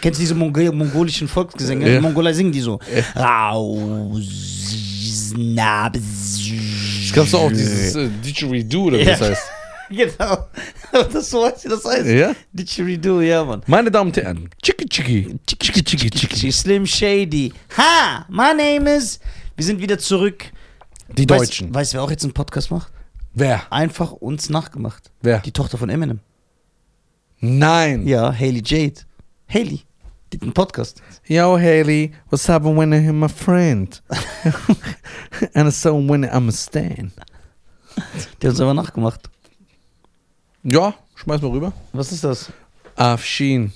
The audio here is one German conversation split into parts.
Kennst du diese Mongol mongolischen Volksgesänge? Ja. Die Mongoler singen die so. Es gab so auch dieses äh, Didgeridoo oder wie das Ja. heißt. Genau. Das so heißt, das heißt. Ja? Didgeridoo, ja, Mann. Meine Damen und Herren, Chiki Chiki. Chiki Chiki Chiki. Slim Shady. Ha! My name is. Wir sind wieder zurück. Die Weißt- Deutschen. Weißt du, wer auch jetzt einen Podcast macht? Wer? Einfach uns nachgemacht. Wer? Die Tochter von Eminem. Nein. Ja, Haley Jade. Haley. Die hat einen Podcast. Yo, Haley, what's up when I hear my friend? and so when I'm a stan. Die hat uns aber nachgemacht. Ja, schmeiß mal rüber. Was ist das? Afshin.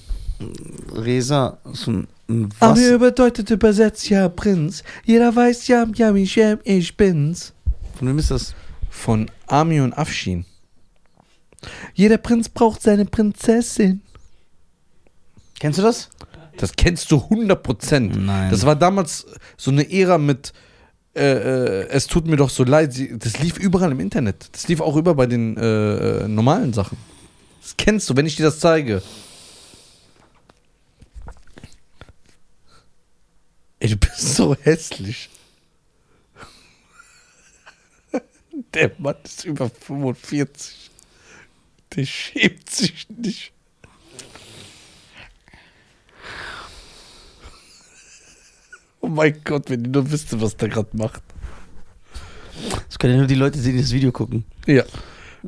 Resa. So ein, ein Aber was? bedeutet übersetzt ja Prinz. Jeder weiß ja, ja, ich bin's. Von wem ist das? Von Ami und Afshin. Jeder Prinz braucht seine Prinzessin. Kennst du das? Das kennst du 100%. Nein. Das war damals so eine Ära mit äh, äh, Es tut mir doch so leid. Sie, das lief überall im Internet. Das lief auch über bei den äh, äh, normalen Sachen. Das kennst du, wenn ich dir das zeige. Ey, du bist so hässlich. Der Mann ist über 45. Der schämt sich nicht. Oh mein Gott, wenn die nur wüsste, was der gerade macht. Das können ja nur die Leute sehen, die das Video gucken. Ja.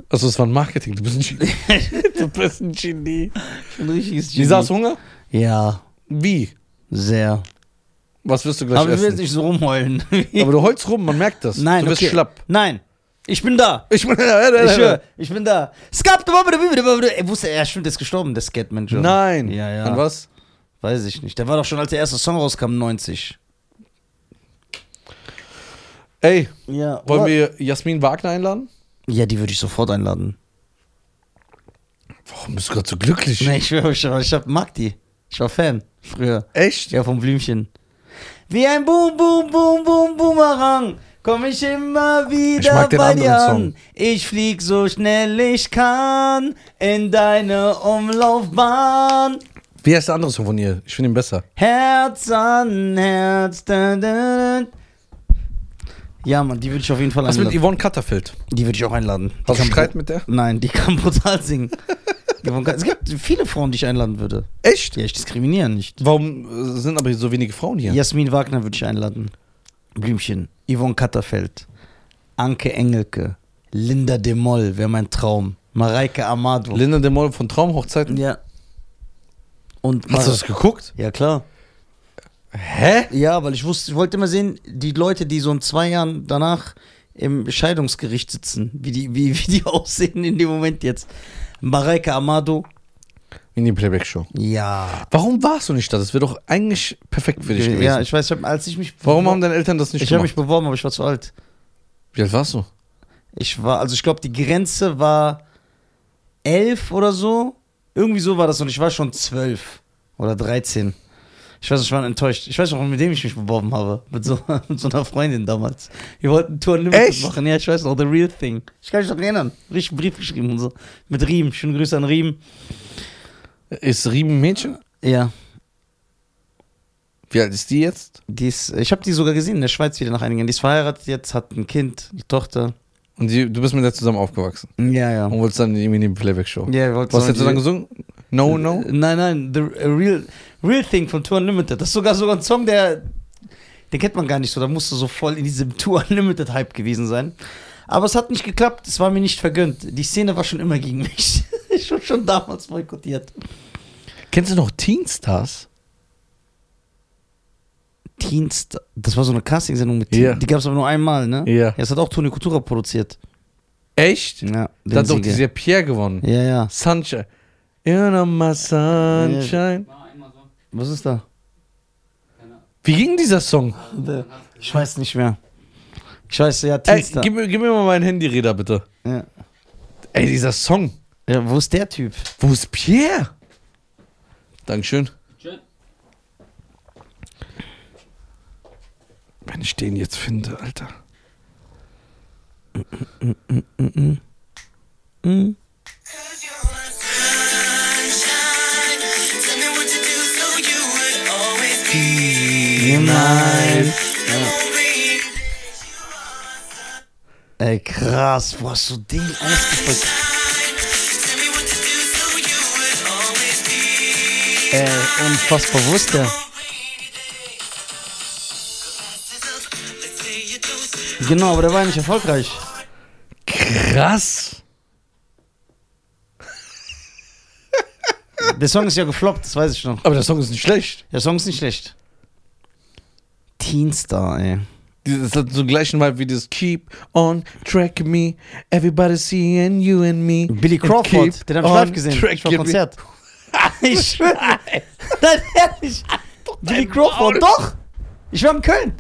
Also es war ein Marketing, du bist ein Genie. du bist ein Genie. Ein richtiges Lisa, hast du Hunger? Ja, Wie? sehr. Was wirst du gleich Aber ich will jetzt essen? nicht so rumheulen. Aber du heulst rum, man merkt das. Nein, du bist okay. schlapp. Nein, ich bin da. Ich bin. Ich schwör, ich bin da. Skap, du Er wusste, er stimmt, der ist gestorben, der Skatmanager. Nein. Ja, ja. An was? Weiß ich nicht. Der war doch schon, als der erste Song rauskam, 90. Ey, Ja. wollen wir Jasmin Wagner einladen? Ja, die würde ich sofort einladen. Warum bist du gerade so glücklich? Nee, ich ich, ich hab, mag die. Ich war Fan. Früher. Echt? Ja, vom Blümchen. Wie ein Boom, Boom, Boom, Boom, Boomerang. Komm ich immer wieder Ich mag den bei dir anderen an. Ich flieg so schnell ich kann in deine Umlaufbahn. Wie heißt der andere Song von ihr? Ich finde ihn besser. Herz an Herz. Da, da, da. Ja, Mann, die würde ich auf jeden Fall Was mit einladen. Yvonne Katterfeld? Die würde ich auch einladen. Die Hast du kann Streit mit der? Nein, die kann brutal singen. Es gibt viele Frauen, die ich einladen würde. Echt? Ja, ich diskriminiere nicht. Warum äh, sind aber so wenige Frauen hier? Jasmin Wagner würde ich einladen. Blümchen. Yvonne Katterfeld. Anke Engelke. Linda de Moll wäre mein Traum. Mareike Amado. Linda de Mol von Traumhochzeiten? ja. Und Hast du das geguckt? Ja, klar. Hä? Ja, weil ich wusste, ich wollte immer sehen, die Leute, die so in zwei Jahren danach im Scheidungsgericht sitzen, wie die, wie, wie die aussehen in dem Moment jetzt. Mareike Amado. In die Playback-Show. Ja. Warum warst du nicht da? Das wäre doch eigentlich perfekt für dich gewesen. Ja, ich weiß, ich hab, als ich mich. Warum haben deine Eltern das nicht Ich habe gemacht? mich beworben, aber ich war zu alt. Wie alt warst du? Ich war, also ich glaube, die Grenze war elf oder so. Irgendwie so war das und ich war schon zwölf oder 13. Ich weiß, ich war enttäuscht. Ich weiß noch, mit dem ich mich beworben habe. Mit so, mit so einer Freundin damals. Wir wollten Tour Unlimited Echt? machen. Ja, ich weiß noch, The Real Thing. Ich kann mich noch erinnern. Richtig einen Brief geschrieben und so. Mit Riem. Schöne Grüße an Riem. Ist Riemen ein Mädchen? Ja, Wie alt ist die jetzt? die ist, ich habe die sogar gesehen in der Schweiz wieder nach einigen Jahren. Die ist verheiratet jetzt, hat ein Kind, eine Tochter. Und die, du bist mit der zusammen aufgewachsen. Ja, ja. Und wolltest dann irgendwie in die Playback-Show. Ja, wir wollten Was hättest du dann gesungen? No, no? Nein, nein, The Real, Real Thing von Tour Unlimited. Das ist sogar sogar ein Song, der. Den kennt man gar nicht so. Da musste so voll in diesem Tour Unlimited Hype gewesen sein. Aber es hat nicht geklappt. Es war mir nicht vergönnt. Die Szene war schon immer gegen mich. ich wurde schon damals boykottiert. Kennst du noch Teen Stars? Teens, das war so eine Castingsendung mit Teen. Ja. Die gab es aber nur einmal, ne? Ja. Das hat auch Toni Kultura produziert. Echt? Ja. Da hat doch dieser Pierre gewonnen. Ja, ja. Sunshine. You know my sunshine. So. Was ist da? Keine Ahnung. Wie ging dieser Song? Ich weiß nicht mehr. Ich weiß, ja, Ey, Teenstar. gib, mir- gib mir mal meinen Handyräder, bitte. Ja. Ey, dieser Song. ja, wo ist der Typ? Wo ist Pierre? Dankeschön. Schön. Wenn ich den jetzt finde, Alter. Hm? Nein. Ey, krass, wo hast du den ausgepackt? Ey, unfassbar, don't Genau, aber der war nicht erfolgreich. Krass. Der Song ist ja gefloppt, das weiß ich noch. Aber der Song ist nicht schlecht. Der Song ist nicht schlecht. Teenstar, ey. Das hat so gleichen Vibe wie das Keep on track me, everybody seeing you and me. Billy Crawford, keep den hab ich live gesehen. track Ich war. Konzert. ich schwöre. Nein, ehrlich. Billy Crawford, doch. Ich war in Köln.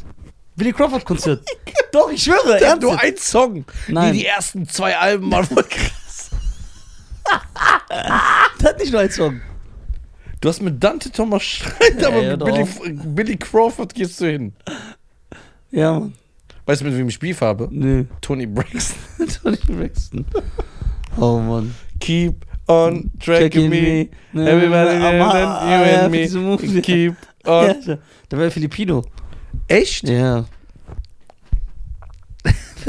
Billy Crawford Konzert. doch, ich schwöre. Der hat nur ein Song. Nein. Wie die ersten zwei Alben waren voll krass. Der hat nicht nur einen Song. Du hast mit Dante Thomas Schreit, aber mit Billy. Billy Crawford gehst du hin. Ja, Mann. Weißt du, mit wem ich Beef habe? Nö. Tony Braxton. Tony Braxton. Oh, Mann. Keep on tracking me, Ne, everybody ne, and ah, you ja, and diese me. Movie. Keep Ja, on. der war ja Filipino. Echt? Ja.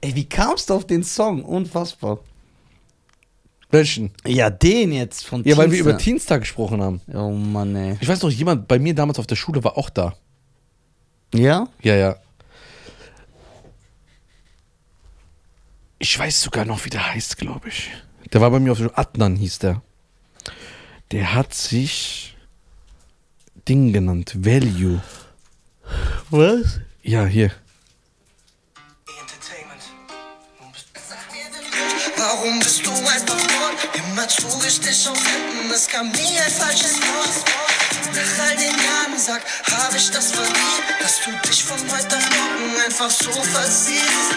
Ey, wie kamst du auf den Song? Unfassbar. Welchen? Ja, den jetzt von Ja, weil wir über Teenstar gesprochen haben. Oh Mann, ey. Ich weiß noch, jemand bei mir damals auf der Schule war auch da. Ja? Ja, ja. Ich weiß sogar noch, wie der heißt, glaube ich. Der war bei mir auf der Schule. Adnan hieß der. Der hat sich Ding genannt. Value. Was? Ja, hier. Entertainment. Warum bist du einfach dort? Immer trug ich dich auf Händen, es kam nie ein falsches Wort. Nach all den Jahren sag, hab ich das verdient, dass du dich von heute auf morgen einfach so versiehst.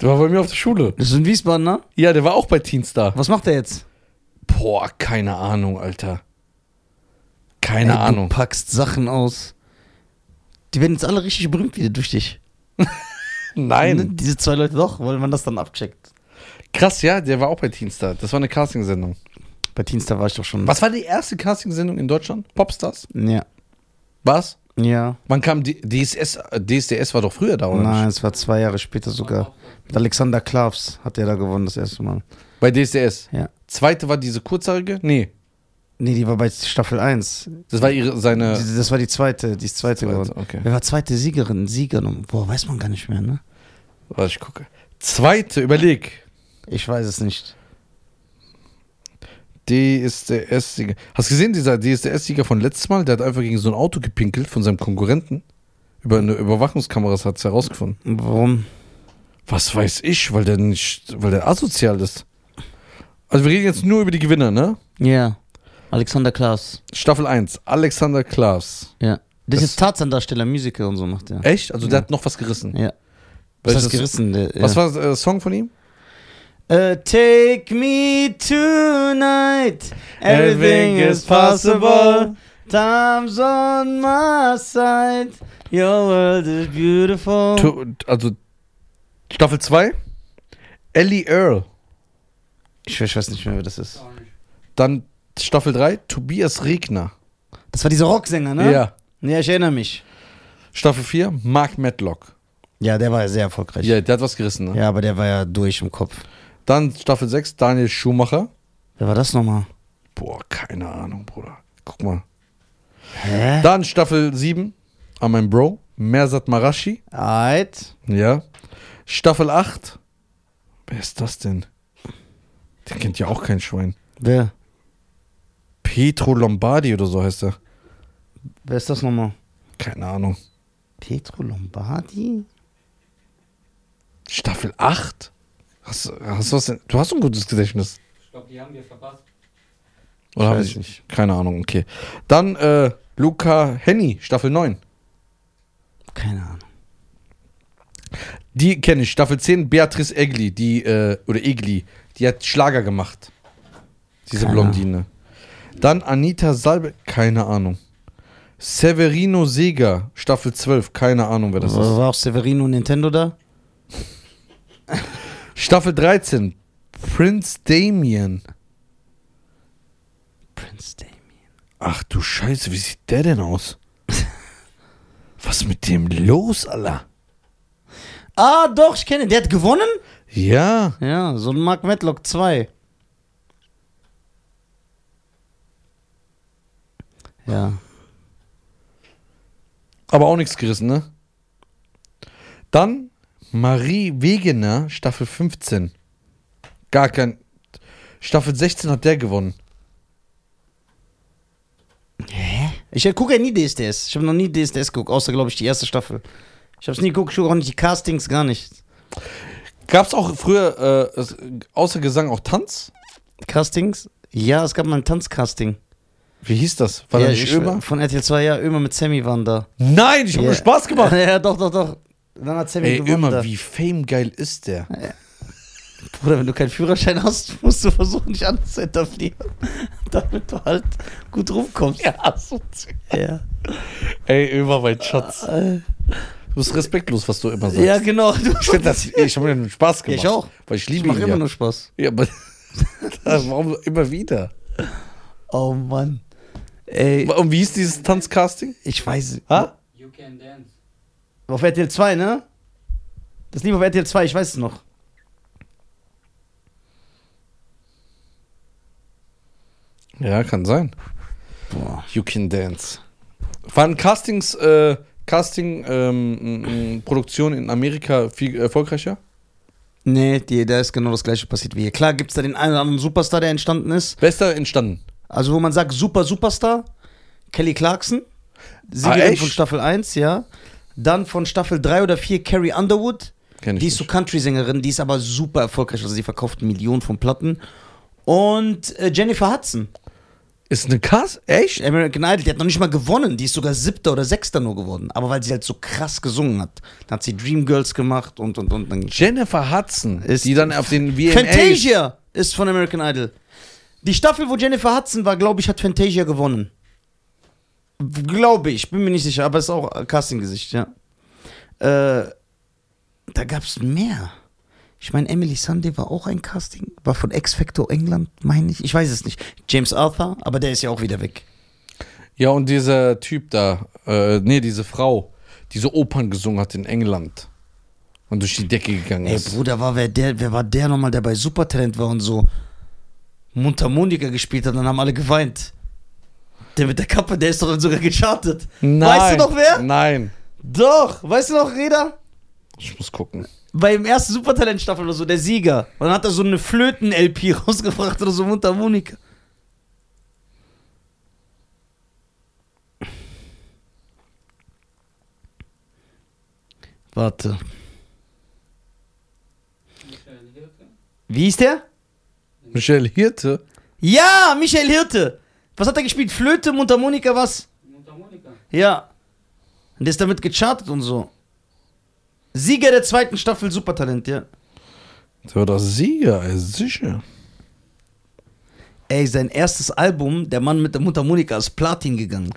Der war bei mir auf der Schule. Das ist in Wiesbaden, ne? Ja, der war auch bei Teenstar. Was macht er jetzt? Boah, keine Ahnung, Alter. Keine Ey, Ahnung. Du packst Sachen aus. Die werden jetzt alle richtig berühmt wieder durch dich. Ne? Nein. Diese zwei Leute doch, weil man das dann abcheckt. Krass, ja, der war auch bei Teenstar. Das war eine Castingsendung. Bei Teenstar war ich doch schon. Was war die erste Castingsendung in Deutschland? Popstars? Ja. Was? Ja. Wann kam die DSS? DSDS war doch früher da, oder Nein, es war zwei Jahre später sogar. Mit Alexander Klavs hat er da gewonnen das erste Mal. Bei DSDS. Ja. Zweite war diese kurzhaarige? Nee. Nee, die war bei Staffel 1. Das war ihre, seine. Die- Das war die zweite, die ist zweite Zweite, geworden. okay. Wer war zweite Siegerin? Sieger? Boah, weiß man gar nicht mehr, ne? Warte, ich gucke. Zweite, überleg. Ich weiß es nicht. DSDS-Sieger. Hast du gesehen, dieser DSDS-Sieger von letztes Mal? Der hat einfach gegen so ein Auto gepinkelt von seinem Konkurrenten. Über eine Überwachungskamera hat es herausgefunden. Warum? Was weiß ich, weil der nicht, weil der asozial ist. Also wir reden jetzt nur über die Gewinner, ne? Ja. Alexander Klaas. Staffel 1, Alexander Klaas. Ja. Der Das- ist Tarzan-Darsteller, Musical und so macht er. Echt? Also der Ja. hat noch was gerissen. Ja. Was heißt gerissen? Der, Was ja. war der äh, Song von ihm? Uh, take me tonight. Everything is possible. Time's on my side. Your world is beautiful. Tu- Also Staffel 2, Ellie Earl. Ich, ich weiß nicht mehr, wer das ist. Dann Staffel 3, Tobias Regner. Das war dieser Rocksänger, ne? Ja. Ja, ich erinnere mich. Staffel 4, Mark Medlock. Ja, der war ja sehr erfolgreich. Ja, der hat was gerissen, ne? Ja, aber der war ja durch im Kopf. Dann Staffel 6, Daniel Schumacher. Wer war das nochmal? Boah, keine Ahnung, Bruder. Guck mal. Hä? Dann Staffel 7, an mein Bro, Mersat Marashi. Alright. Ja. Staffel 8. Wer ist das denn? Den kennt ja auch kein Schwein. Wer? Pietro Lombardi oder so heißt er. Wer ist das nochmal? Keine Ahnung. Petro Lombardi? Staffel 8? Hast, hast du was denn? Du hast ein gutes Gedächtnis. Ich glaube, die haben wir verpasst. Oder Ich weiß sie- nicht. Keine Ahnung, okay. Dann äh, Luca Henny, Staffel 9. Keine Ahnung. Die kenne ich. Staffel 10, Beatrice Egli, die, äh, oder Egli, die hat Schlager gemacht. Diese Keine Blondine. Dann Anita Salbe, keine Ahnung. Severino Sega, Staffel 12, keine Ahnung, wer das ist. War auch Severino Nintendo da? Staffel 13, Prince Damien. Prince Damien. Ach du Scheiße, wie sieht der denn aus? Was ist mit dem los, Alter? Ah, doch, ich kenne ihn. Der hat gewonnen? Ja, Ja, so ein Mark Matlock 2. Ja. aber auch nichts gerissen, ne? Dann Marie Wegener, Staffel 15. Gar kein. Staffel 16 hat der gewonnen. Hä? Ich gucke ja nie DSDS. Ich habe noch nie DSDS geguckt, außer, glaube ich, die erste Staffel. Ich habe es nie geguckt, ich gucke auch nicht die Castings, gar nicht. Gab's auch früher äh, es- außer Gesang auch Tanz? Castings? Ja, es gab mal ein Tanzcasting. Wie hieß das? War ja, das nicht ich- Ömer? Von RTL 2, ja, Ömer mit Sammy waren da. Nein, ich habe ja. nur Spaß gemacht. Ja, doch, doch, doch. Dann hat Sammy Ey, da. wie famegeil ist der? Bruder, wenn du keinen Führerschein hast, musst du versuchen, dich anzuetablieren. Damit du halt gut rumkommst. Ja, so. Ja, Ey, Ömer, mein Schatz. äh, Du bist respektlos, was du immer sagst. ja genau. Du, Ich finde das, ich habe mir nur Spaß Ja, gemacht. ich auch. Weil ich ich liebe mache ihn immer ja. nur Spaß. Ja, aber warum immer wieder? Oh Mann. Ey, Und wie hieß dieses Tanzcasting? ich weiß. Ha? You can dance. Auf RTL 2, ne? Das lief auf RTL 2, ich weiß es noch. Ja, kann sein. Boah. You can dance. Waren Castings, äh, Casting, ähm, m- m- Produktion in Amerika viel erfolgreicher? Nee, die, da ist genau das gleiche passiert wie hier. Klar gibt es da den einen oder anderen Superstar, der entstanden ist. Wer ist da entstanden? Also, wo man sagt, super Superstar, Kelly Clarkson. Ah, Siegerin echt? von Staffel 1, ja. Dann von Staffel 3 oder 4 Carrie Underwood. Kenn ich Die ist so. Country-Sängerin, die ist aber super erfolgreich. Also, sie verkauft Millionen von Platten. Und äh, Jennifer Hudson, Ist eine Cast? Echt? American Idol, die hat noch nicht mal gewonnen. Die ist sogar siebter oder sechster nur geworden. Aber weil sie halt so krass gesungen hat. Dann hat sie Dreamgirls gemacht und und und. Dann Jennifer Hudson, Ist- die dann auf den VMAs... Fantasia ist von American Idol. Die Staffel, wo Jennifer Hudson war, glaube ich, hat Fantasia gewonnen. Glaube ich, bin mir nicht sicher, aber ist auch Casting-Gesicht, ja. Äh, da gab es mehr. Ich meine, Emily Sunday war auch ein Casting, war von X Factor England, meine ich. Ich weiß es nicht. James Arthur, aber der ist ja auch wieder weg. Ja, und dieser Typ da, äh, nee, diese Frau, die so Opern gesungen hat in England und durch die Decke gegangen Ey, ist. Bruder, war wer, der, wer war der nochmal, der bei Supertalent war und so Mundharmonika gespielt hat, dann haben alle geweint. Der mit der Kappe, der ist doch dann sogar gechartet. Nein. Weißt du noch wer? Nein. Doch, weißt du noch, Reda? Ich muss gucken. Beim ersten Supertalent-Staffel oder so, der Sieger. Und dann hat er so eine Flöten-LP rausgebracht oder so Mundharmonika. Warte. Michael Hirte. Wie hieß der? Michelle Hirte? Ja, Michael Hirte. Was hat er gespielt? Flöte, Mundharmonika, was? Mundharmonika. Ja. Und der ist damit gechartet und so. Sieger der zweiten Staffel Supertalent, ja. Der war das Sieger, ey, sicher. Ey, sein erstes Album, Der Mann mit der Mundharmonika, ist Platin gegangen.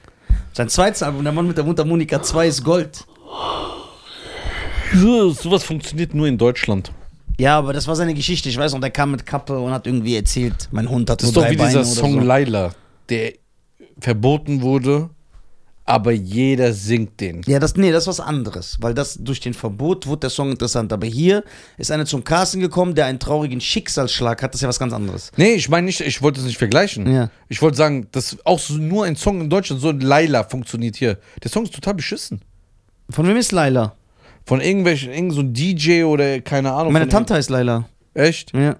Sein zweites Album, Der Mann mit der Mundharmonika 2, ist Gold. So, sowas funktioniert nur in Deutschland. Ja, aber das war seine Geschichte. Ich weiß noch, der kam mit Kappe und hat irgendwie erzählt, mein Hund hat Das ist nur doch drei wie Beine dieser oder Song so. Laila, der verboten wurde, aber jeder singt den. Ja, das, nee, das ist was anderes, weil das durch den Verbot wurde der Song interessant. Aber hier ist einer zum Casting gekommen, der einen traurigen Schicksalsschlag hat. Das ist ja was ganz anderes. Nee, ich meine nicht, ich wollte es nicht vergleichen. Ja. Ich wollte sagen, dass auch so nur ein Song in Deutschland, so ein Laila funktioniert hier. Der Song ist total beschissen. Von wem ist Laila? Von irgendwelchen, irgend so DJ oder keine Ahnung. Meine Tante heißt Laila. Echt? Ja.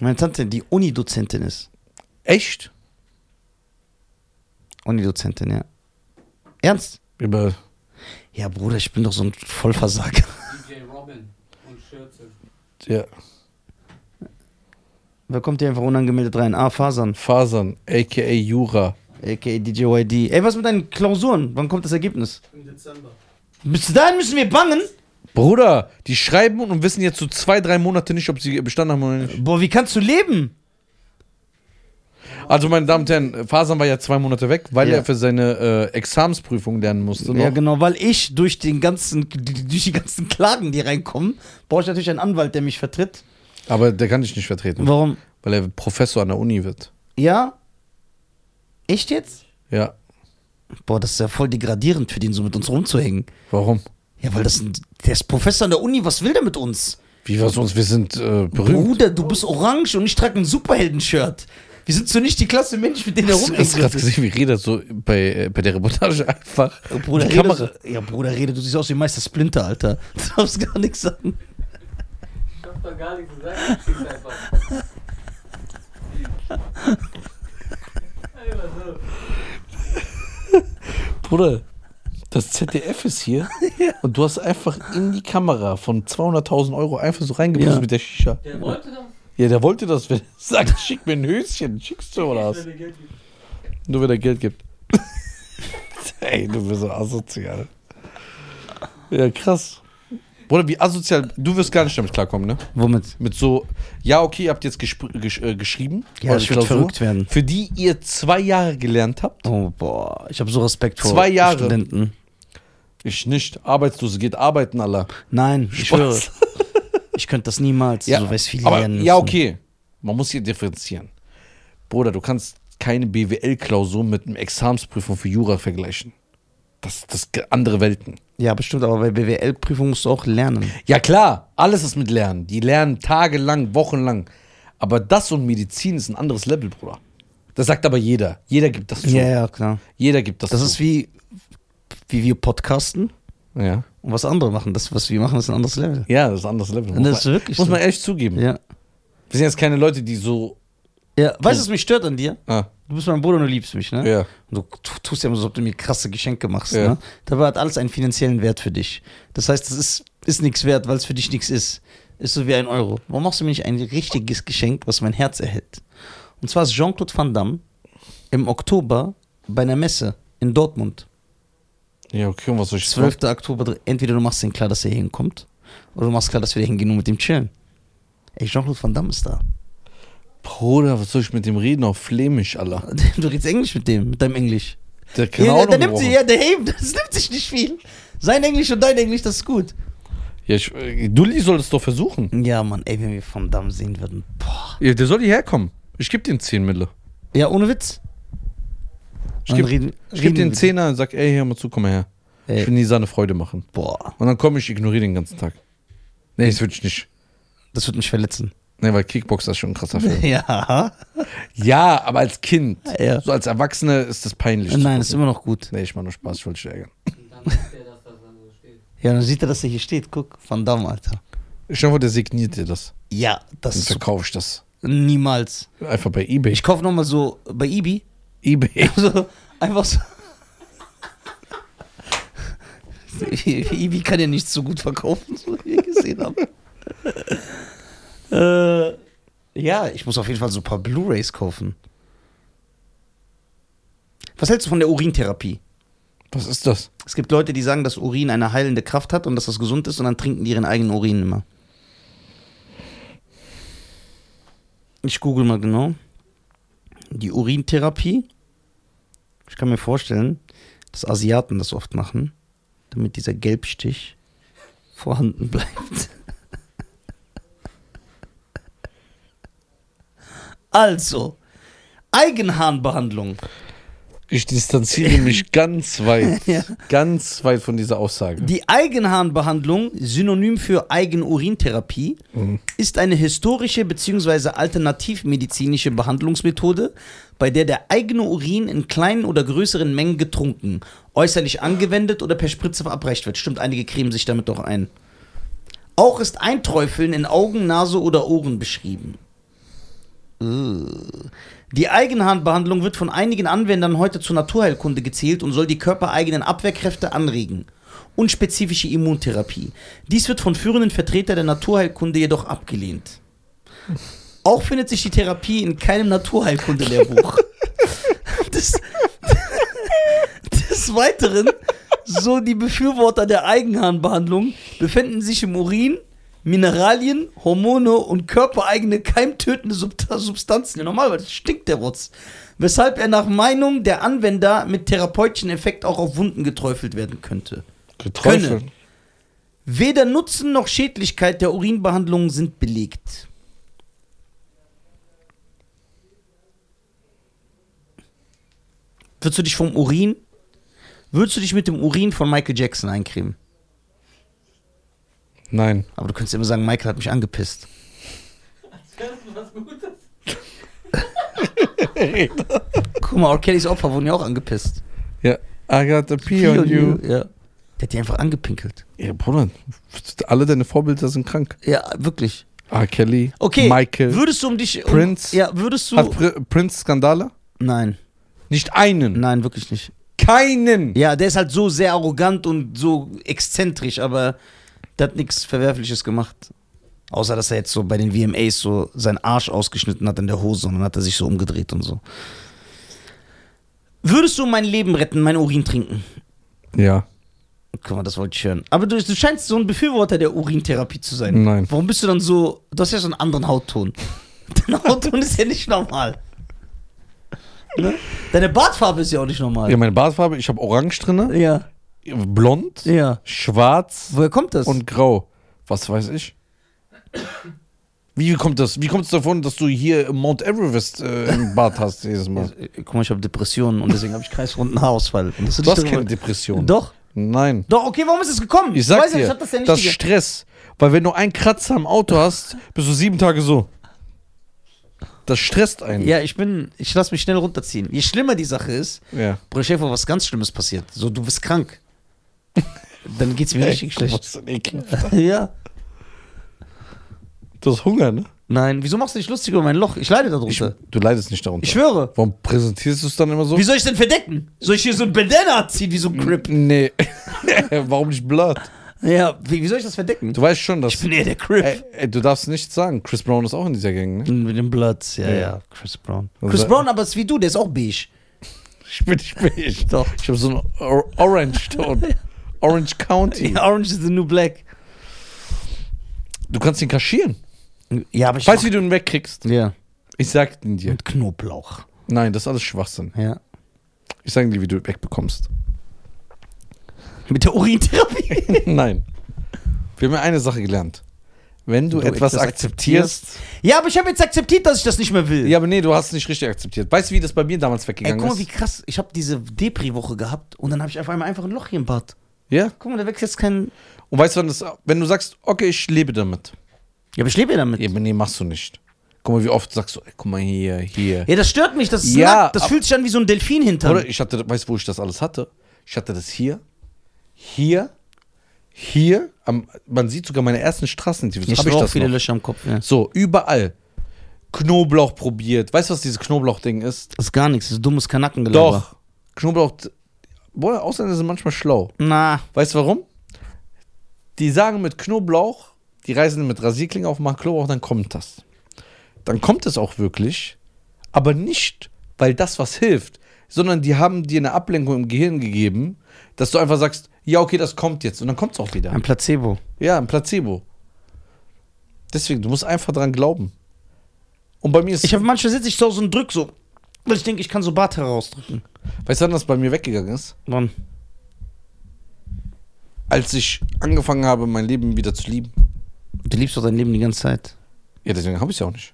Meine Tante, die Unidozentin ist. Echt? Unidozentin, ja. Ernst? Über. Ja, Bruder, ich bin doch so ein Vollversager. DJ Robin und Schürze. Ja. Wer kommt hier einfach unangemeldet rein? Ah, Fasern, Fasern, aka Jura. a.k.a. DJ YD. Ey, was mit deinen Klausuren? Wann kommt das Ergebnis? Im Dezember. Bis dahin müssen wir bangen? Bruder, die schreiben und wissen jetzt so zwei, drei Monate nicht, ob sie bestanden haben oder nicht. Boah, wie kannst du leben? Also, meine Damen und Herren, Fasan war ja zwei Monate weg, weil Ja. er für seine äh, Examensprüfung lernen musste. Ja, noch. genau, weil ich durch den ganzen, durch die ganzen Klagen, die reinkommen, brauche ich natürlich einen Anwalt, der mich vertritt. Aber der kann dich nicht vertreten, Warum? weil er Professor an der Uni wird. Ja? Echt jetzt? Ja. Boah, das ist ja voll degradierend für den, so mit uns rumzuhängen. Warum? Ja, weil das ein, der ist Professor an der Uni, was will der mit uns? Wie was uns? Wir sind äh, berühmt. Bruder, du bist orange und ich trage ein Superhelden-Shirt. Wir sind so nicht die Klasse Mensch, mit denen er Hast du hast gerade gesehen, wie Redet so bei, äh, bei der Reportage einfach Bruder, die Kamera. so- ja, Bruder, rede, du siehst aus wie Meister Splinter, Alter. Du darfst gar nichts sagen. Ich hab doch gar nichts gesagt. Ich zieh's einfach. Bruder, das ZDF ist hier und du hast einfach in die Kamera von 200.000 Euro einfach so reingebracht Ja. mit der Shisha. Der wollte das. Ja, der wollte das, wenn er sagt, schick mir ein Höschen, schickst du oder was? Wenn er Geld gibt. Nur wenn er Geld gibt. Ey, du bist so asozial. Ja, krass. Bruder, wie asozial, du wirst gar nicht damit klarkommen, ne? Womit? Mit so, ja, okay, ihr habt jetzt gesch äh, geschrieben. Ja, eure ich würde verrückt werden. Für die ihr zwei Jahre gelernt habt. Oh, boah, ich habe so Respekt vor Zwei Jahre. Studenten. Ich nicht. Arbeitslose geht arbeiten, Allah. Nein, ich Spaß. schwöre. Ich könnte das niemals, Ja, so weiß viel aber, ja, okay. Man muss hier differenzieren. Bruder, du kannst keine BWL-Klausur mit einer Examensprüfung für Jura vergleichen. Das, das andere Welten. Ja, bestimmt, aber bei BWL-Prüfung musst du auch lernen. Ja, klar, alles ist mit Lernen. Die lernen tagelang, wochenlang. Aber das und Medizin ist ein anderes Level, Bruder. Das sagt aber jeder. Jeder gibt das zu. Ja, ja, klar. Jeder gibt das, Das zu. ist wie, wie wir podcasten Ja. Und was andere machen. Das, was wir machen, ist ein anderes Level. ja, das ist ein anderes Level. Und das ist wirklich muss so. man ehrlich zugeben. Ja. Wir sind jetzt keine Leute, die so. ja. Weißt du, was mich stört an dir? Ah, Du bist mein Bruder und du liebst mich, ne? ja. Und du tu- tust ja immer so, als ob du mir krasse Geschenke machst, Ja. ne? Dabei hat alles einen finanziellen Wert für dich. Das heißt, das ist, ist nichts wert, weil es für dich nichts ist. Ist so wie ein Euro. Warum machst du mir nicht ein richtiges Geschenk, was mein Herz erhält? Und zwar ist Jean-Claude Van Damme im Oktober bei einer Messe in Dortmund. Ja, okay, und was soll ich 12. Oktober, entweder du machst den klar, dass er hinkommt, oder du machst klar, dass wir da hingehen und mit ihm chillen. Ey, Jean-Claude Van Damme ist da. Bruder, was soll ich mit dem reden auf Flämisch, Allah? Du redest Englisch mit dem, mit deinem Englisch. Der kann Ja, auch der, der nimmt sich, ja, der hebt, das nimmt sich nicht viel. Sein Englisch und dein Englisch, das ist gut. Ja, ich, äh, Dulli soll es doch versuchen. Ja, Mann, ey, wenn wir Van Damme sehen würden. Boah. Ja, der soll hierher kommen. Ich gebe den 10 Mille. Ja, ohne Witz. Ich gebe geb den wir- 10er und sag, ey, hör mal zu, komm mal her. Ey. Ich will Nisa eine Freude machen. Boah, Und dann komme ich, ignoriere den ganzen Tag. Nee, das würde ich nicht. das wird mich verletzen. Nee, weil Kickboxer ist schon ein krasser Film. ja. ja, aber als Kind. Ja. So als Erwachsene ist das peinlich. Nein, ist immer noch gut. Nee, ich mach nur Spaß, ich wollte dich ärgern. Und dann sagt er, dass das dann so steht. Ja, dann sieht er, dass er hier steht. Guck, Van Damme, Alter. Ich hoffe, der signiert dir das. Ja, das Dann ist so, verkaufe ich das. niemals. Einfach bei Ebay. Ich kaufe nochmal so bei Ibi. Ebay. So, einfach so. Ibi kann ja nicht so gut verkaufen, so wie wir gesehen haben. äh, ja, ich muss auf jeden Fall so ein paar Blu-Rays kaufen. Was hältst du von der Urintherapie? Was ist das? Es gibt Leute, die sagen, dass Urin eine heilende Kraft hat und dass das gesund ist und dann trinken die ihren eigenen Urin immer. Ich google mal genau. Die Urintherapie. Ich kann mir vorstellen, dass Asiaten das oft machen, damit dieser Gelbstich vorhanden bleibt. Also, Eigenharnbehandlung. Ich distanziere mich ganz weit, Ja. ganz weit von dieser Aussage. Die Eigenharnbehandlung, synonym für Eigenurintherapie, ist eine historische bzw. alternativmedizinische Behandlungsmethode, bei der der eigene Urin in kleinen oder größeren Mengen getrunken, äußerlich angewendet oder per Spritze verabreicht wird. Stimmt, einige cremen sich damit doch ein. Auch ist Einträufeln in Augen, Nase oder Ohren beschrieben. Äh. Die Eigenhandbehandlung wird von einigen Anwendern heute zur Naturheilkunde gezählt und soll die körpereigenen Abwehrkräfte anregen. Unspezifische Immuntherapie. Dies wird von führenden Vertretern der Naturheilkunde jedoch abgelehnt. Auch findet sich die Therapie in keinem Naturheilkunde-Lehrbuch. Des, des Weiteren, so die Befürworter der Eigenharnbehandlung, befinden sich im Urin Mineralien, Hormone und körpereigene keimtötende Sub- Substanzen. Ja, normal, weil das stinkt der Rotz. Weshalb er nach Meinung der Anwender mit therapeutischen Effekt auch auf Wunden geträufelt werden könnte. Geträufelt. Weder Nutzen noch Schädlichkeit der Urinbehandlung sind belegt. Würdest du dich vom Urin, würdest du dich mit dem Urin von Michael Jackson eincremen? Nein. Aber du könntest immer sagen, Michael hat mich angepisst. Was Gutes. Guck mal, R. Kellys Opfer wurden ja auch angepisst. Ja. I got the pee on you. Ja. Der hat die einfach angepinkelt. Ja, Bruder. Alle deine Vorbilder sind krank. Ja, wirklich. R. Kelly. Okay, Michael. würdest du um dich... Um, Prince. Ja, würdest du... Hat Pr Prince Skandale? Nein, Nicht einen. nein, wirklich nicht. Keinen. Ja, der ist halt so sehr arrogant und so exzentrisch, aber der hat nichts Verwerfliches gemacht. Außer, dass er jetzt so bei den VMAs so seinen Arsch ausgeschnitten hat in der Hose und dann hat er sich so umgedreht und so. Würdest du mein Leben retten, mein Urin trinken? Ja. Guck mal, das wollte ich hören. Aber du, du scheinst so ein Befürworter der Urintherapie zu sein. Nein. Warum bist du dann so. Du hast ja so einen anderen Hautton. Dein Hautton ist ja nicht normal. Ne? Deine Bartfarbe ist ja auch nicht normal. Ja, meine Bartfarbe, ich habe orange drin, Ja. Blond, ja. schwarz Woher kommt das? und grau. Was weiß ich? Wie kommt das? Wie kommt es davon, dass du hier Mount Everest äh, im Bart hast jedes Mal? Äh, Guck mal, ich habe Depressionen und deswegen habe ich kreisrunden Haarausfall. Und das Du hast keine Depression. Doch. Nein. Doch, okay, warum ist es gekommen? Ich sag weiß ja, dir, ich hab das ja nicht das Stress. Weil wenn du einen Kratzer am Auto hast, bist du sieben Tage so. Das stresst einen. Ja, ich bin, ich lasse mich schnell runterziehen. Je schlimmer die Sache ist, Ja. Bruder, vor, was ganz Schlimmes passiert. So, du bist krank. Dann geht's mir richtig schlecht. Ja. Du hast Hunger, ne? Nein, wieso machst du dich lustig über mein Loch? Ich leide Ich, darunter. du leidest nicht darunter. Ich, schwöre. Warum präsentierst du es dann immer so? Wie soll ich denn verdecken? Soll ich hier so ein Bandana ziehen, wie so ein Crip? Nee. Warum nicht Blood? Ja, wie, wie soll ich das verdecken? Du weißt schon, dass. ich bin eher der Crip. ey, ey, du darfst nicht sagen, Chris Brown ist auch in dieser Gang, ne? Mit dem Bloods, ja, Ja. ja, Chris Brown. Also- Chris Brown, aber ist wie du, der ist auch beige. Ich bin nicht beige. Doch. Ich habe so einen Or Orange-Ton. Orange County. Ja, Orange is the new black. Du kannst ihn kaschieren. Ja, aber ich. Weißt du, wie du ihn wegkriegst? ja. Ich sag ihn dir. Mit Knoblauch. Nein, das ist alles Schwachsinn. Ja. Ich sag dir, wie du ihn wegbekommst. Mit der Urintherapie. Nein. Wir haben ja eine Sache gelernt. Wenn du, Du etwas, etwas akzeptierst. ja, aber ich habe jetzt akzeptiert, dass ich das nicht mehr will. Ja, aber nee, du hast es nicht richtig akzeptiert. Weißt du, wie das bei mir damals Ey, weggegangen guck mal, wie ist? krass. Ich habe diese Depri-Woche gehabt und dann habe ich auf einmal einfach ein Loch hier im Bad. Ja? Guck mal, da wächst jetzt kein. Und weißt du, wenn, das, wenn du sagst, okay, ich lebe damit. Ja, aber ich lebe ja damit. Ja, aber nee, machst du nicht. Guck mal, wie oft sagst du, ey, guck mal hier, hier. Ja, das stört mich. Das, ist Ja, nackt. das fühlt sich an wie so ein Delfin hinter. Oder ich hatte, weißt du, wo ich das alles hatte? Ich hatte das hier, hier, hier. Am, man sieht sogar meine ersten Straßentypen. Ich Hab habe auch viele noch. Löcher am Kopf. Ja. So, überall. Knoblauch probiert. Weißt du, was dieses Knoblauch-Ding ist? Das ist gar nichts. Das ist dummes Kanackengelaber. Doch. Knoblauch. Boah, Ausländer sind manchmal schlau. Na, Weißt du warum? Die sagen mit Knoblauch, die reisen mit Rasierklinge auf, machen Knoblauch, dann kommt das. Dann kommt es auch wirklich, aber nicht, weil das was hilft, sondern die haben dir eine Ablenkung im Gehirn gegeben, dass du einfach sagst, ja, okay, das kommt jetzt und dann kommt es auch wieder. ein Placebo. Ja, ein Placebo. Deswegen, du musst einfach dran glauben. Und bei mir ist, Ich habe manchmal sitze ich zu Hause und drück so. Weil ich denke, ich kann so Bart herausdrücken. weißt du, wann das bei mir weggegangen ist? Mann. Als ich angefangen habe, mein Leben wieder zu lieben. Du liebst doch dein Leben die ganze Zeit. Ja, deswegen habe ich es ja auch nicht.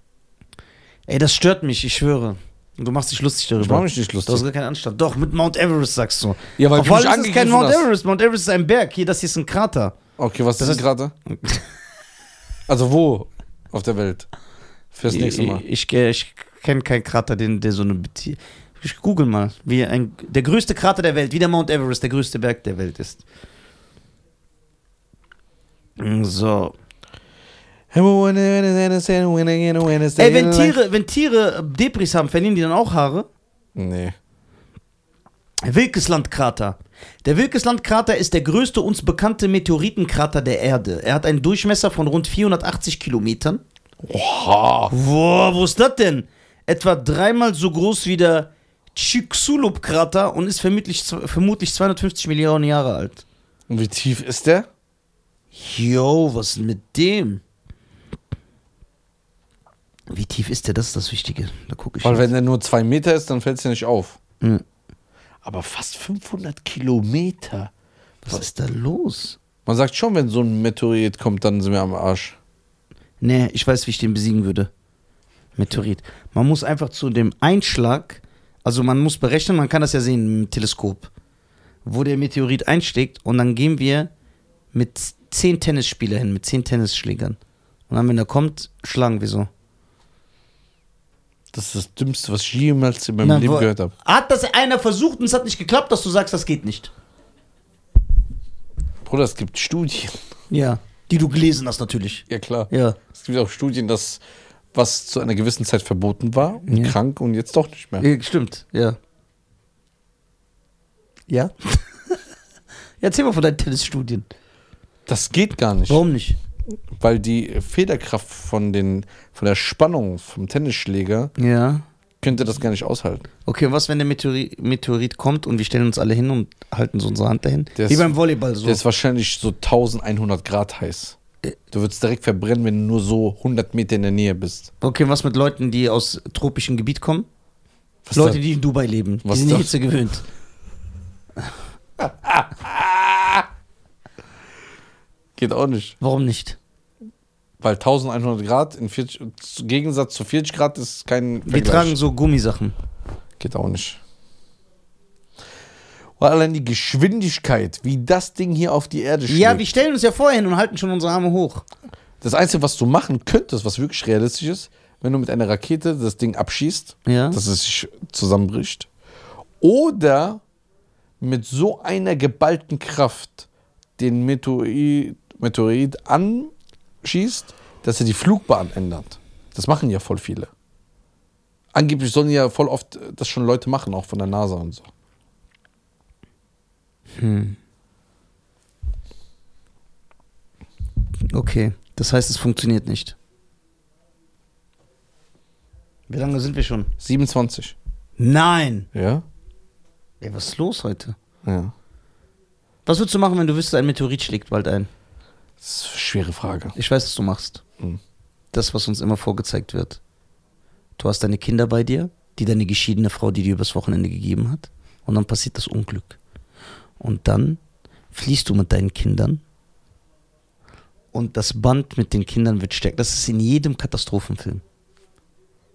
Ey, das stört mich, ich schwöre. Und du machst dich lustig darüber. Ich mache mich nicht Du hast lustig. gar keinen Anstand. Doch, mit Mount Everest sagst du. Ja, weil du Obwohl mich das ist kein Mount hast. Everest. Mount Everest ist ein Berg. Hier, das hier ist ein Krater. Okay, was Das ist ist- gerade? Also wo auf der Welt? Fürs nächste Mal. Ich, ich, ich kenne keinen Krater, den, der so eine Betie Ich google mal, wie ein, der größte Krater der Welt, wie der Mount Everest, der größte Berg der Welt ist. So. Ey, wenn Tiere, wenn Tiere Depris haben, verlieren die dann auch Haare? Nee. Wilkeslandkrater. Der Wilkeslandkrater ist der größte uns bekannte Meteoritenkrater der Erde. Er hat einen Durchmesser von rund 480 Kilometern. Oha. Boah, wo ist das denn? Etwa dreimal so groß wie der Chicxulub-Krater und ist vermutlich, vermutlich 250 Millionen Jahre alt. Und wie tief ist der? Yo, was ist mit dem? Wie tief ist der? Das ist das Wichtige. Da gucke ich. Weil jetzt. wenn der nur zwei Meter ist, dann fällt es ja nicht auf. Hm. Aber fast 500 Kilometer. was ist da los? Man sagt schon, wenn so ein Meteorit kommt, dann sind wir am Arsch. Nee, ich weiß, wie ich den besiegen würde. Meteorit. Man muss einfach zu dem Einschlag, also man muss berechnen, man kann das ja sehen dem Teleskop, wo der Meteorit einschlägt und dann gehen wir mit zehn Tennisspieler hin, mit zehn Tennisschlägern. Und dann, wenn er kommt, schlagen wir so. Das ist das Dümmste, was ich jemals in meinem Na, Leben gehört habe. Hat das einer versucht und es hat nicht geklappt, dass du sagst, das geht nicht? Bruder, es gibt Studien. Ja. Die du gelesen hast natürlich. Ja, klar. Ja. Es gibt auch Studien, dass was zu einer gewissen Zeit verboten war, und Ja. krank und jetzt doch nicht mehr. ja stimmt, ja. Ja? Erzähl mal von deinen Tennisstudien. Das geht gar nicht, Warum nicht? weil die Federkraft von, den, von der Spannung vom Tennisschläger Ja. könnte das gar nicht aushalten. Okay, was, wenn der Meteorit, Meteorit kommt und wir stellen uns alle hin und halten so unsere Hand dahin? Der Wie ist- beim Volleyball so. Der ist wahrscheinlich so 1100 Grad heiß. Du würdest direkt verbrennen, wenn du nur so 100 Meter in der Nähe bist. Okay, was mit Leuten, die aus tropischem Gebiet kommen? Was Leute, da- die in Dubai leben. Was die sind die da- Hitze gewöhnt. Geht auch nicht. Warum nicht? Weil 1100 Grad in 40, im Gegensatz zu 40 Grad ist kein Wir tragen so Gummisachen. Geht auch nicht. Und allein die Geschwindigkeit, wie das Ding hier auf die Erde schlägt. Ja, wir stellen uns ja vorher hin und halten schon unsere Arme hoch. das Einzige, was du machen könntest, was wirklich realistisch ist, wenn du mit einer Rakete das Ding abschießt, Ja. dass es sich zusammenbricht, oder mit so einer geballten Kraft den Meteorit, Meteorit anschießt, dass er die Flugbahn ändert. Das machen ja voll viele. Angeblich sollen ja voll oft das schon Leute machen, auch von der NASA und so. Okay, das heißt, es funktioniert nicht. Wie lange sind wir schon? 27. Nein! Ja? Ey, was ist los heute? Ja. Was würdest du machen, wenn du wüsstest, ein Meteorit schlägt bald ein? Das ist eine schwere Frage. Ich weiß, was du machst. Hm. Das, was uns immer vorgezeigt wird. Du hast deine Kinder bei dir, die deine geschiedene Frau, die dir übers Wochenende gegeben hat. Und dann passiert das Unglück. Und dann fliehst du mit deinen Kindern. Und das Band mit den Kindern wird stärker. Das ist in jedem Katastrophenfilm.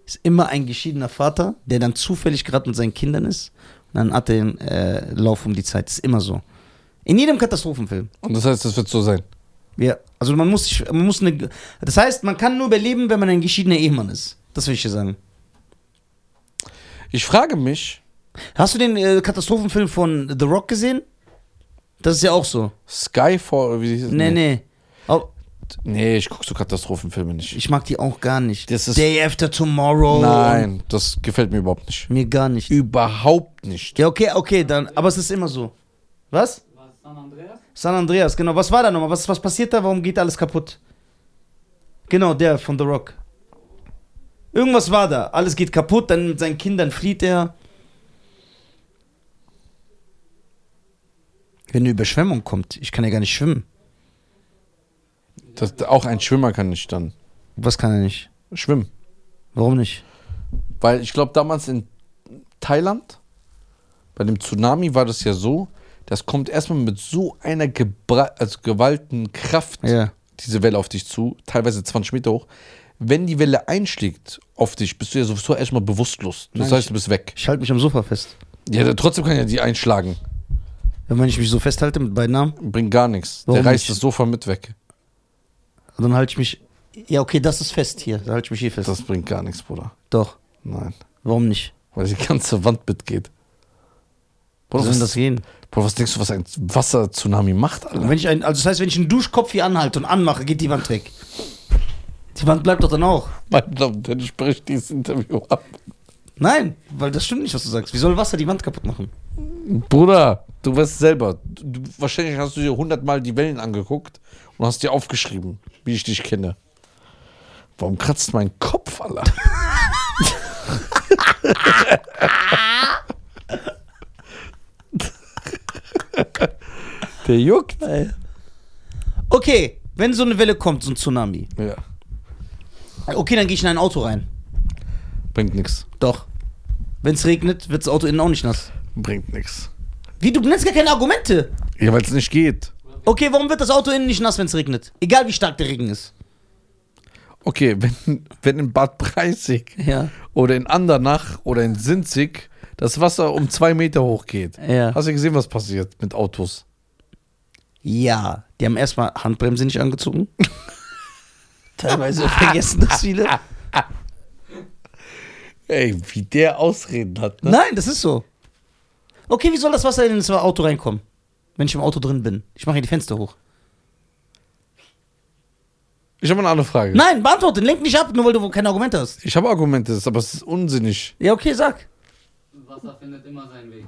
Ist immer ein geschiedener Vater, der dann zufällig gerade mit seinen Kindern ist. Und dann hat er den äh, Lauf um die Zeit. Ist immer so. In jedem Katastrophenfilm. Und das heißt, das wird so sein. Ja, also man muss sich, man muss eine, das heißt, man kann nur überleben, wenn man ein geschiedener Ehemann ist. Das will ich dir sagen. Ich frage mich, Hast du den äh, Katastrophenfilm von The Rock gesehen? Das ist ja auch so. Skyfall, wie hieß es? Nee, nee. Oh, Nee, ich gucke so Katastrophenfilme nicht. ich mag die auch gar nicht. Das ist- Day After Tomorrow. Nein, das gefällt mir überhaupt nicht. Mir gar nicht. Überhaupt nicht. Ja, okay, okay, dann. Aber es ist immer so. Was? Was, San Andreas? San Andreas, genau. Was war da nochmal? Was, was passiert da? Warum geht alles kaputt? Genau, der von The Rock. Irgendwas war da. Alles geht kaputt, dann mit seinen Kindern flieht er. Wenn eine Überschwemmung kommt, ich kann ja gar nicht schwimmen. Das, auch ein Schwimmer kann nicht dann Was kann er nicht? schwimmen. Warum nicht? Weil ich glaube, damals in Thailand, bei dem Tsunami war das ja so, das kommt erstmal mit so einer Gebra also gewalten Kraft, Ja. diese Welle auf dich zu, teilweise 20 Meter hoch. Wenn die Welle einschlägt auf dich, bist du ja sowieso erstmal bewusstlos. Das Nein, heißt, du bist weg. Ich halte mich am Sofa fest. Ja, trotzdem kann ja die einschlagen. Wenn ich mich so festhalte mit beiden Armen, Bringt gar nichts. Warum der reißt nicht? das Sofa mit weg. dann halte ich mich. Ja, okay, das ist fest hier. Da halte ich mich hier fest. Das bringt gar nichts, Bruder. Doch. Nein. Warum nicht? Weil die ganze Wand mitgeht. Wie Bruder, soll denn das gehen? Bruder, was denkst du, was ein Wasser-Tsunami macht, Alter? Wenn ich ein, also das heißt, wenn ich einen Duschkopf hier anhalte und anmache, geht die Wand weg. Die Wand bleibt doch dann auch. Damen und Herren, ich spreche dieses Interview ab. Nein, weil das stimmt nicht, was du sagst. Wie soll Wasser die Wand kaputt machen? Bruder, du weißt selber. Du, wahrscheinlich hast du dir hundertmal die Wellen angeguckt und hast dir aufgeschrieben, wie ich dich kenne. Warum kratzt mein Kopf, Alter? Der juckt. Okay, wenn so eine Welle kommt, so ein Tsunami. Ja. Okay, dann gehe ich in ein Auto rein. Bringt nix. Doch. Wenn es regnet, wird das Auto innen auch nicht nass. Bringt nix. Wie, du nennst gar keine Argumente. Ja, weil es nicht geht. Okay, warum wird das Auto innen nicht nass, wenn es regnet? Egal wie stark der Regen ist. Okay, wenn, wenn in Bad Breisig Ja. oder in Andernach oder in Sinzig das Wasser um zwei Meter hoch geht. Ja. Hast du gesehen, was passiert mit Autos? Ja, die haben erstmal Handbremse nicht angezogen. Teilweise vergessen das viele. Ey, wie der Ausreden hat, ne? Nein, das ist so. Okay, wie soll das Wasser in das Auto reinkommen? Wenn ich im Auto drin bin. Ich mache hier die Fenster hoch. Ich habe eine andere Frage. Nein, beantworte, lenk nicht ab, nur weil du keine Argumente hast. Ich habe Argumente, aber es ist unsinnig. Ja, okay, sag. Wasser findet immer seinen Weg.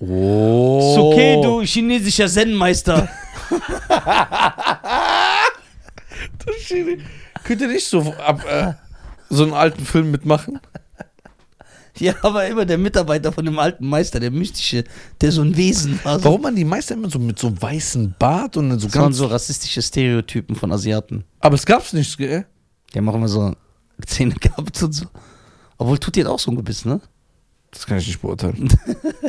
Oh. Ist okay, du chinesischer Zen-Meister. Könnt ihr nicht so ab, äh, so einen alten Film mitmachen? ja, aber immer der Mitarbeiter von dem alten Meister, der mystische, der so ein Wesen war. So. Warum man die Meister immer so mit so weißen Bart und dann so Das waren ganz. so rassistische Stereotypen von Asiaten. aber es gab's nicht, gell? Die haben auch immer so Zähne gehabt und so. Obwohl tut die jetzt auch so ein Gebiss, ne? Das kann ich nicht beurteilen.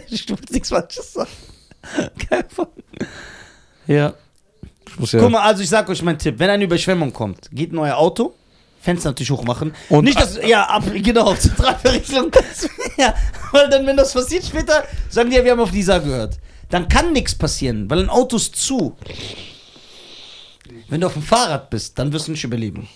Ich will nichts Falsches sagen. Ahnung. Ja. Ich muss ja. Guck mal, also ich sag euch meinen Tipp. Wenn eine Überschwemmung kommt, geht in euer Auto, Fenster natürlich hochmachen. Und- nicht das, ja, ab, genau, Zentralverrichlung. ja, weil dann, wenn das passiert später, sagen die ja, wir haben auf Lisa gehört. Dann kann nichts passieren, weil ein Auto ist zu. Wenn du auf dem Fahrrad bist, dann wirst du nicht überleben.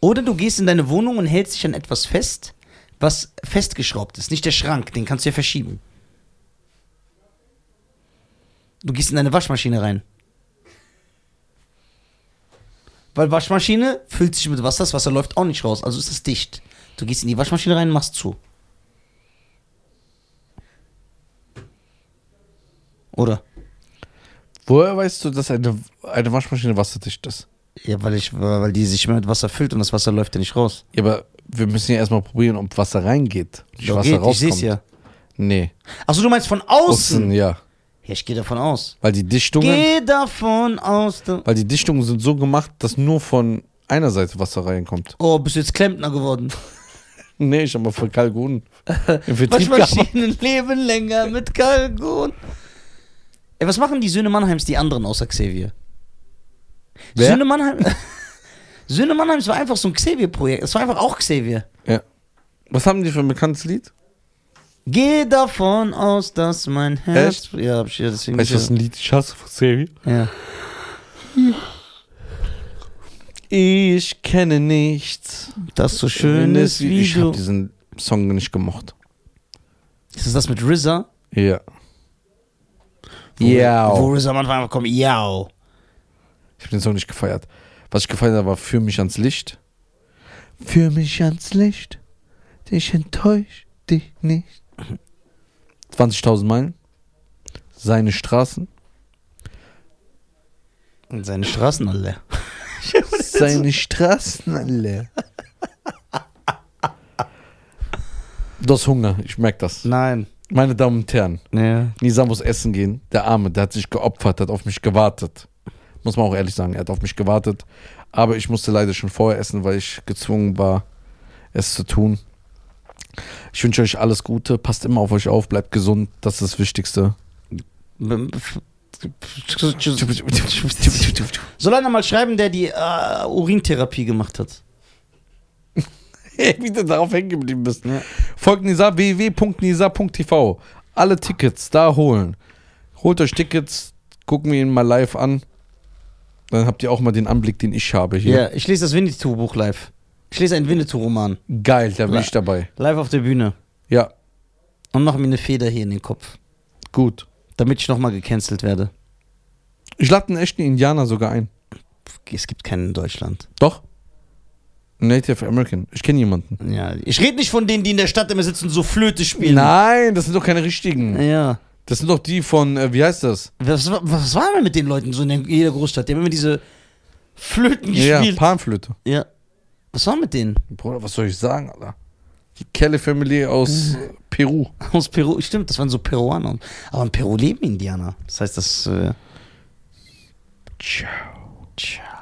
Oder du gehst in deine Wohnung und hältst dich an etwas fest, was festgeschraubt ist. Nicht der Schrank, den kannst du ja verschieben. Du gehst in deine Waschmaschine rein. Weil Waschmaschine füllt sich mit Wasser, das Wasser läuft auch nicht raus, also ist es dicht. Du gehst in die Waschmaschine rein und machst zu. Oder? Woher weißt du, dass eine, eine Waschmaschine wasserdicht ist? Ja, weil ich, weil die sich immer mit Wasser füllt und das Wasser läuft ja nicht raus. Ja, aber wir müssen ja erstmal probieren, ob Wasser reingeht. Nicht Ja, Wasser geht, ich rauskommt. seh's ja. Nee. Achso, du meinst von außen? Außen, ja. Ja, ich gehe davon aus. Weil die Dichtungen, Geh davon aus. Weil die Dichtungen sind so gemacht, dass nur von einer Seite Wasser reinkommt. oh, bist du jetzt Klempner geworden? Nee, ich habe mal für gearbeitet. Waschmaschinen leben länger mit Kalkon. Ey, was machen die Söhne Mannheims, die anderen außer Xavier? Wer? Söhne Mannheim. Söhne Mannheims war einfach so ein Xavier-Projekt. Es war einfach auch Xavier. Ja. Was haben die für ein bekanntes Lied? Geh davon aus, dass mein Herz. Ja, hab ich ja deswegen. Weißt du, was ein Lied ich hasse von Xavier? ja. Ich kenne nichts. Das so schön ist wie Ich du. habe diesen Song nicht gemocht. Ist das das mit RZA? Ja. Wo, Ja. Wo RZA am Anfang kommt, ja. Ich habe den Song nicht gefeiert. Was ich gefeiert habe, war Für mich ans Licht. Für mich ans Licht. Ich enttäusch dich nicht. 20.000 Meilen. Seine Straßen. Und seine Straßen alle. Seine Straßen alle. Du hast Hunger, ich merke das. Nein. Meine Damen und Herren, Ja. Nisa muss essen gehen. Der Arme, der hat sich geopfert, hat auf mich gewartet. Muss man auch ehrlich sagen, er hat auf mich gewartet. Aber ich musste leider schon vorher essen, weil ich gezwungen war, es zu tun. Ich wünsche euch alles Gute. Passt immer auf euch auf, bleibt gesund. Das ist das Wichtigste. Soll einer mal schreiben, der die äh, Urintherapie gemacht hat? Wie du darauf hängen geblieben bist. Folgt Nisa www.nisa.tv. Alle Tickets da holen. Holt euch Tickets, gucken wir ihn mal live an. Dann habt ihr auch mal den Anblick, den ich habe Ja, hier. ich lese das Winnetou-Buch live. Ich lese einen Winnetou-Roman. Geil, da bin ich dabei. Live auf der Bühne. Ja, Und mache mir eine Feder hier in den Kopf. gut. Damit ich nochmal gecancelt werde. Ich lade einen echten Indianer sogar ein. Es gibt keinen in Deutschland. Doch. Native American. Ich kenne jemanden. Ja, ich rede nicht von denen, die in der Stadt immer sitzen und so Flöte spielen. Nein, das sind doch keine richtigen. Ja. Das sind doch die von, äh, wie heißt das? Was, wa- was war denn mit den Leuten so in der- jeder Großstadt? Die haben immer diese Flöten Ja, gespielt. Panflöte. Ja. Was war mit denen? Bruder, was soll ich sagen, Alter? Die Kelly Family aus äh, Peru. Aus Peru. Stimmt, das waren so Peruaner. Aber in Peru leben Indianer. Das heißt, das. Äh, Ciao. Ciao.